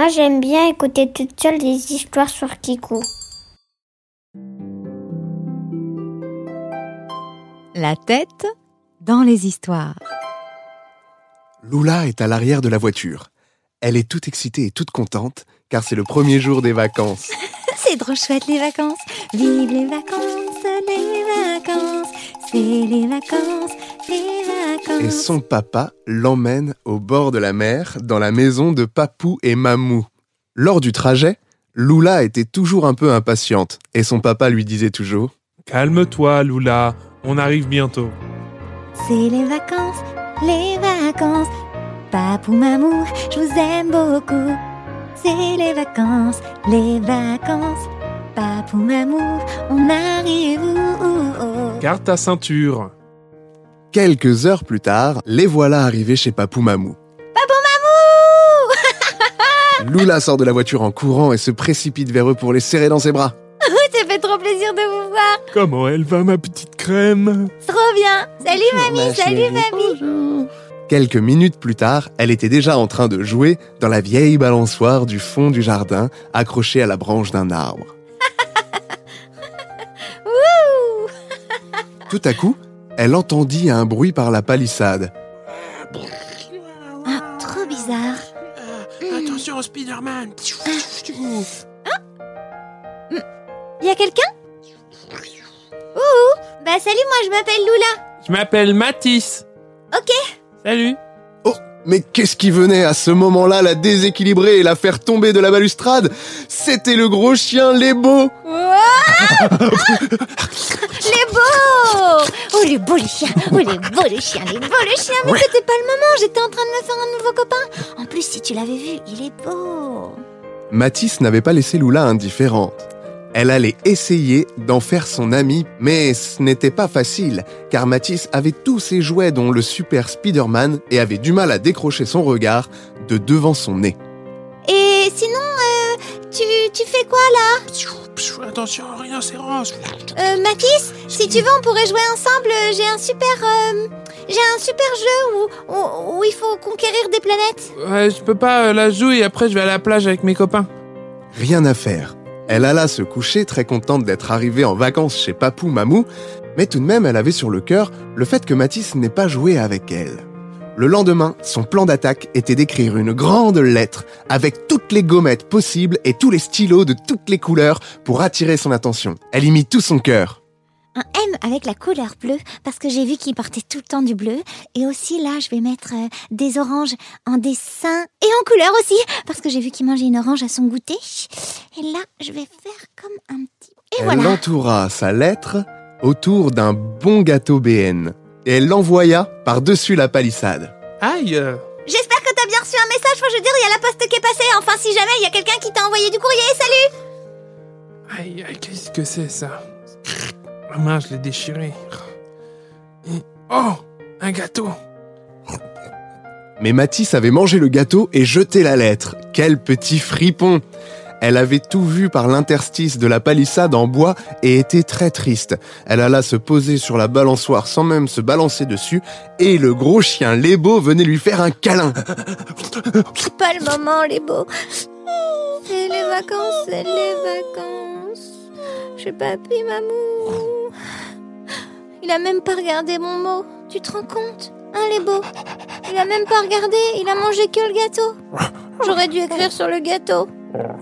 Moi, j'aime bien écouter toute seule des histoires sur Kiku. La tête dans les histoires. Lula est à l'arrière de la voiture. Elle est toute excitée et toute contente car c'est le premier jour des vacances. C'est trop chouette les vacances. Vive les vacances, les vacances. C'est les vacances, les vacances. Et son papa l'emmène au bord de la mer dans la maison de Papou et Mamou. Lors du trajet, Lula était toujours un peu impatiente et son papa lui disait toujours Calme-toi, Lula, on arrive bientôt. C'est les vacances, les vacances. Papou, mamou, je vous aime beaucoup. C'est les vacances, les vacances. Papou, mamou, on arrive où Garde ta ceinture. Quelques heures plus tard, les voilà arrivés chez Papou Mamou. Papou, mamou Lula sort de la voiture en courant et se précipite vers eux pour les serrer dans ses bras. Ça fait trop plaisir de vous voir. Comment elle va, ma petite crème? Trop bien. Salut mamie, salut mamie. Quelques minutes plus tard, elle était déjà en train de jouer dans la vieille balançoire du fond du jardin, accrochée à la branche d'un arbre. Wouh Tout à coup, elle entendit un bruit par la palissade. Ah, trop bizarre. Attention, Spider-Man Y a quelqu'un? Ouh Bah salut, moi je m'appelle Lula. Je m'appelle Matisse. Ok. Salut. Oh, mais qu'est-ce qui venait à ce moment-là la déséquilibrer et la faire tomber de la balustrade? C'était le gros chien Lébo Ouah les beaux Oh les beaux les chiens. Oh les beaux les chiens Les beaux les chiens. Mais c'était pas le moment. J'étais en train de me faire un nouveau copain. En plus, si tu l'avais vu, il est beau. Matisse n'avait pas laissé Lula indifférente. Elle allait essayer d'en faire son ami, mais ce n'était pas facile, car Matisse avait tous ses jouets dont le super Spider-Man et avait du mal à décrocher son regard de devant son nez. Et sinon, tu, tu fais quoi là Attention, rhinocéros. euh, Mathis, si tu veux, on pourrait jouer ensemble. J'ai un super... euh, j'ai un super jeu où, où, où il faut conquérir des planètes. Ouais, je peux pas euh, la jouer et après je vais à la plage avec mes copains. Rien à faire. Elle alla se coucher très contente d'être arrivée en vacances chez Papou Mamou, mais tout de même elle avait sur le cœur le fait que Matisse n'ait pas joué avec elle. Le lendemain, son plan d'attaque était d'écrire une grande lettre avec toutes les gommettes possibles et tous les stylos de toutes les couleurs pour attirer son attention. Elle y mit tout son cœur. Un M avec la couleur bleue, parce que j'ai vu qu'il portait tout le temps du bleu. Et aussi, là, je vais mettre euh, des oranges en dessin et en couleur aussi, parce que j'ai vu qu'il mangeait une orange à son goûter. Et là, je vais faire comme un petit... Et elle voilà entoura sa lettre autour d'un bon gâteau BN et elle l'envoya par-dessus la palissade. Aïe J'espère que t'as bien reçu un message, faut que je dire, il y a la poste qui est passée. Enfin, si jamais il y a quelqu'un qui t'a envoyé du courrier, salut Aïe, aïe, qu'est-ce que c'est ça? Ah mince, je l'ai déchiré. Oh Un gâteau Mais Matisse avait mangé le gâteau et jeté la lettre. Quel petit fripon Elle avait tout vu par l'interstice de la palissade en bois et était très triste. Elle alla se poser sur la balançoire sans même se balancer dessus et le gros chien Lébo venait lui faire un câlin. C'est pas le moment, beaux. C'est les vacances, c'est les vacances. Je suis papy, mamou. Il a même pas regardé mon mot. Tu te rends compte Hein, les beaux Il a même pas regardé, il a mangé que le gâteau. J'aurais dû écrire sur le gâteau.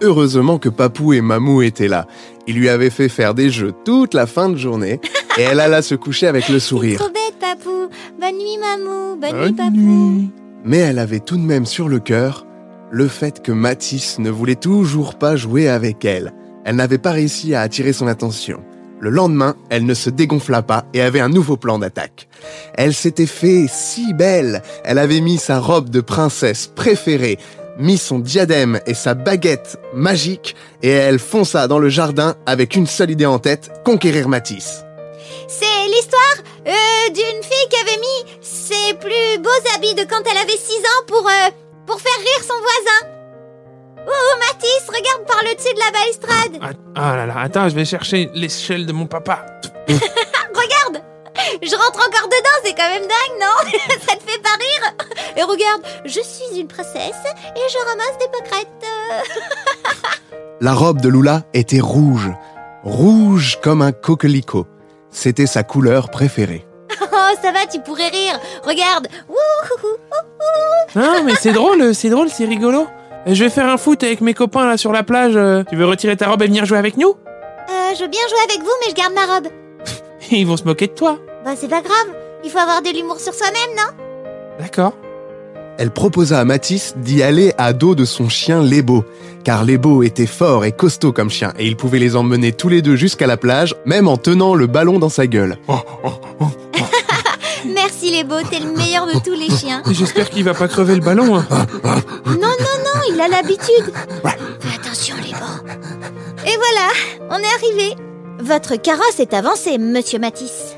Heureusement que Papou et Mamou étaient là. Ils lui avaient fait faire des jeux toute la fin de journée et elle alla se coucher avec le sourire. Trop bête, papou. Bonne nuit, mamou. Bonne, nuit, papou. nuit. Mais elle avait tout de même sur le cœur le fait que Matisse ne voulait toujours pas jouer avec elle. Elle n'avait pas réussi à attirer son attention. Le lendemain, elle ne se dégonfla pas et avait un nouveau plan d'attaque. Elle s'était fait si belle. Elle avait mis sa robe de princesse préférée, mis son diadème et sa baguette magique et elle fonça dans le jardin avec une seule idée en tête, conquérir Matisse. C'est l'histoire euh, d'une fille qui avait mis ses plus beaux habits de quand elle avait 6 ans pour, euh, pour faire rire son voisin. Oh, Mathis, regarde par le dessus de la balustrade. Ah, ah là là, attends, je vais chercher l'échelle de mon papa. Regarde Je rentre encore dedans, c'est quand même dingue, non? Ça te fait pas rire? Et regarde, je suis une princesse et je ramasse des pâquerettes. La robe de Lula était rouge, rouge comme un coquelicot. C'était sa couleur préférée. Oh, ça va, tu pourrais rire. Regarde. Wouhou. Non, mais c'est drôle, c'est drôle, c'est rigolo. Je vais faire un foot avec mes copains là sur la plage. Tu veux retirer ta robe et venir jouer avec nous? Euh, je veux bien jouer avec vous, mais je garde ma robe. Ils vont se moquer de toi. Bah, c'est pas grave. Il faut avoir de l'humour sur soi-même, non? D'accord. Elle proposa à Matisse d'y aller à dos de son chien Lébo, car Lébo était fort et costaud comme chien, et il pouvait les emmener tous les deux jusqu'à la plage, même en tenant le ballon dans sa gueule. Merci les beaux, t'es le meilleur de tous les chiens. J'espère qu'il va pas crever le ballon. hein. Non, non, non, il a l'habitude. Fais attention beaux. Et voilà, on est arrivé. Votre carrosse est avancée, monsieur Matisse.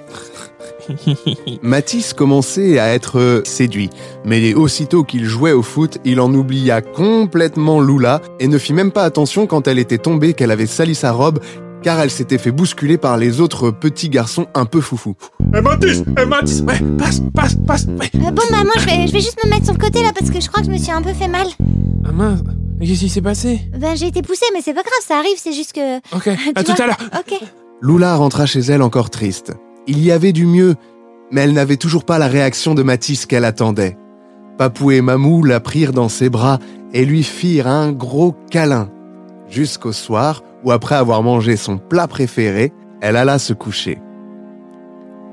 Matisse commençait à être séduit, mais aussitôt qu'il jouait au foot, il en oublia complètement Lula et ne fit même pas attention quand elle était tombée qu'elle avait sali sa robe, car elle s'était fait bousculer par les autres petits garçons un peu foufous. Eh Mathis, eh Mathis, ouais, passe, passe, passe. Ouais. Euh, bon, maman, je vais, je vais juste me mettre sur le côté là parce que je crois que je me suis un peu fait mal. Ah mince, mais qu'est-ce qui s'est passé? Ben, j'ai été poussée, mais c'est pas grave, ça arrive, c'est juste que. Ok, à tout à l'heure. Ok. Lula rentra chez elle encore triste. Il y avait du mieux, mais elle n'avait toujours pas la réaction de Matisse qu'elle attendait. Papou et Mamou la prirent dans ses bras et lui firent un gros câlin. Jusqu'au soir, où après avoir mangé son plat préféré, elle alla se coucher.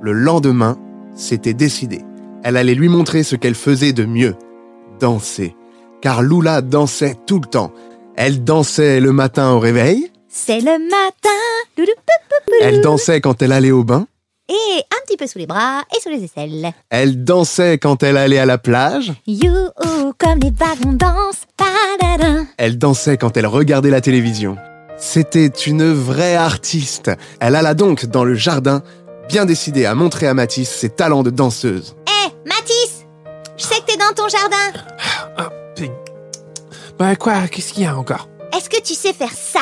Le lendemain, c'était décidé. Elle allait lui montrer ce qu'elle faisait de mieux. Danser. Car Lula dansait tout le temps. Elle dansait le matin au réveil, C'est le matin. Elle dansait quand elle allait au bain, Et un petit peu sous les bras et sous les aisselles. Elle dansait quand elle allait à la plage. You, comme les wagons dansent. Padadin. Elle dansait quand elle regardait la télévision. C'était une vraie artiste. Elle alla donc dans le jardin, bien décidée à montrer à Matisse ses talents de danseuse. Hé, Matisse Je sais que t'es dans ton jardin. Ah, ping. Bah quoi, qu'est-ce qu'il y a encore? Est-ce que tu sais faire ça?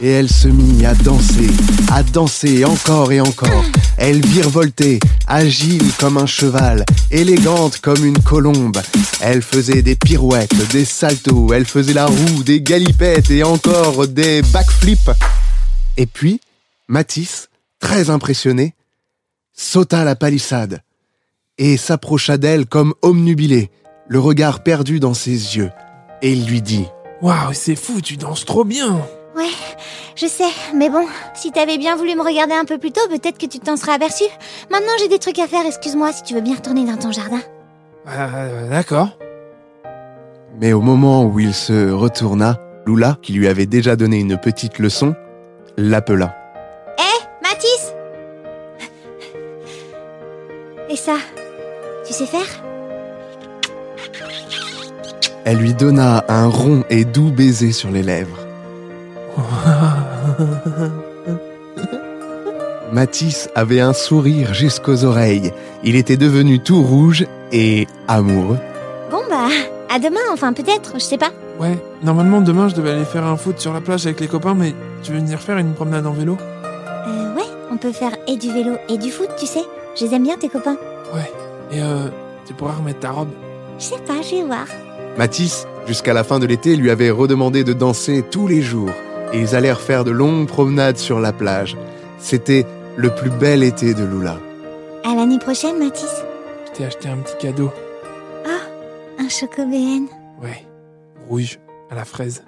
Et elle se mit à danser, à danser encore et encore. Elle virevoltait, agile comme un cheval, élégante comme une colombe. Elle faisait des pirouettes, des saltos, elle faisait la roue, des galipettes et encore des backflips. Et puis, Matisse, très impressionné, sauta la palissade et s'approcha d'elle comme omnubilé, le regard perdu dans ses yeux. Et il lui dit Waouh, c'est fou, tu danses trop bien. Ouais, je sais, mais bon, si t'avais bien voulu me regarder un peu plus tôt, peut-être que tu t'en serais aperçu. Maintenant, j'ai des trucs à faire, excuse-moi si tu veux bien retourner dans ton jardin. Euh, D'accord. Mais au moment où il se retourna, Lula, qui lui avait déjà donné une petite leçon, l'appela. Hé, Mathis Et ça, tu sais faire? Elle lui donna un rond et doux baiser sur les lèvres. Matisse avait un sourire jusqu'aux oreilles. Il était devenu tout rouge et amoureux. Bon bah, à demain, enfin peut-être, je sais pas. Ouais, normalement demain je devais aller faire un foot sur la plage avec les copains, mais tu veux venir faire une promenade en vélo? Euh, ouais, on peut faire et du vélo et du foot, tu sais. Je les aime bien, tes copains. Ouais. Et euh, tu pourras remettre ta robe Je sais pas, je vais voir. Matisse, jusqu'à la fin de l'été, lui avait redemandé de danser tous les jours. Et ils allèrent faire de longues promenades sur la plage. C'était le plus bel été de Lula. À l'année prochaine, Mathis. Je t'ai acheté un petit cadeau. Ah, un chocobéen. Ouais. Rouge, à la fraise.